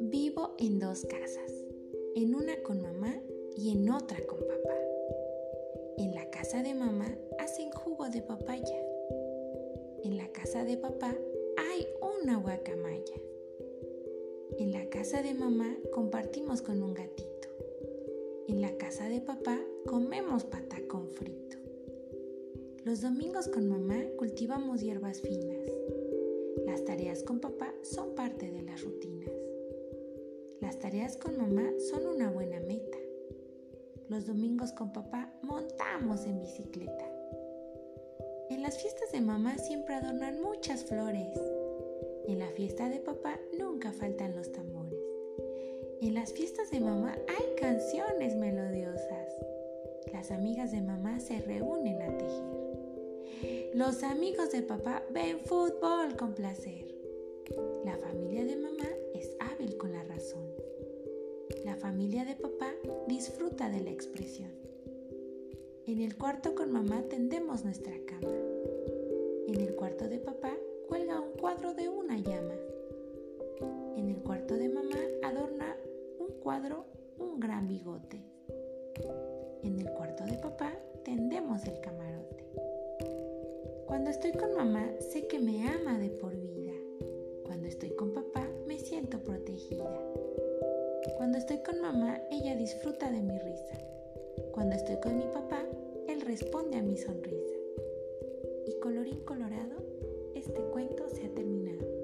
Vivo en dos casas, en una con mamá y en otra con papá. En la casa de mamá hacen jugo de papaya. En la casa de papá hay una guacamaya. En la casa de mamá compartimos con un gatito. En la casa de papá comemos patacón frito. Los domingos con mamá cultivamos hierbas finas. Las tareas con papá son parte de las rutinas. Las tareas con mamá son una buena meta. Los domingos con papá montamos en bicicleta. En las fiestas de mamá siempre adornan muchas flores. En la fiesta de papá nunca faltan los tambores. En las fiestas de mamá hay canciones melodiosas. Las amigas de mamá se reúnen. Los amigos de papá ven fútbol con placer. La familia de mamá es hábil con la razón. La familia de papá disfruta de la expresión. En el cuarto con mamá tendemos nuestra cama. En el cuarto de papá cuelga un cuadro de una llama. En el cuarto de mamá adorna un cuadro un gran bigote. En el Cuando estoy con mamá sé que me ama de por vida. Cuando estoy con papá me siento protegida. Cuando estoy con mamá ella disfruta de mi risa. Cuando estoy con mi papá él responde a mi sonrisa. Y colorín colorado, este cuento se ha terminado.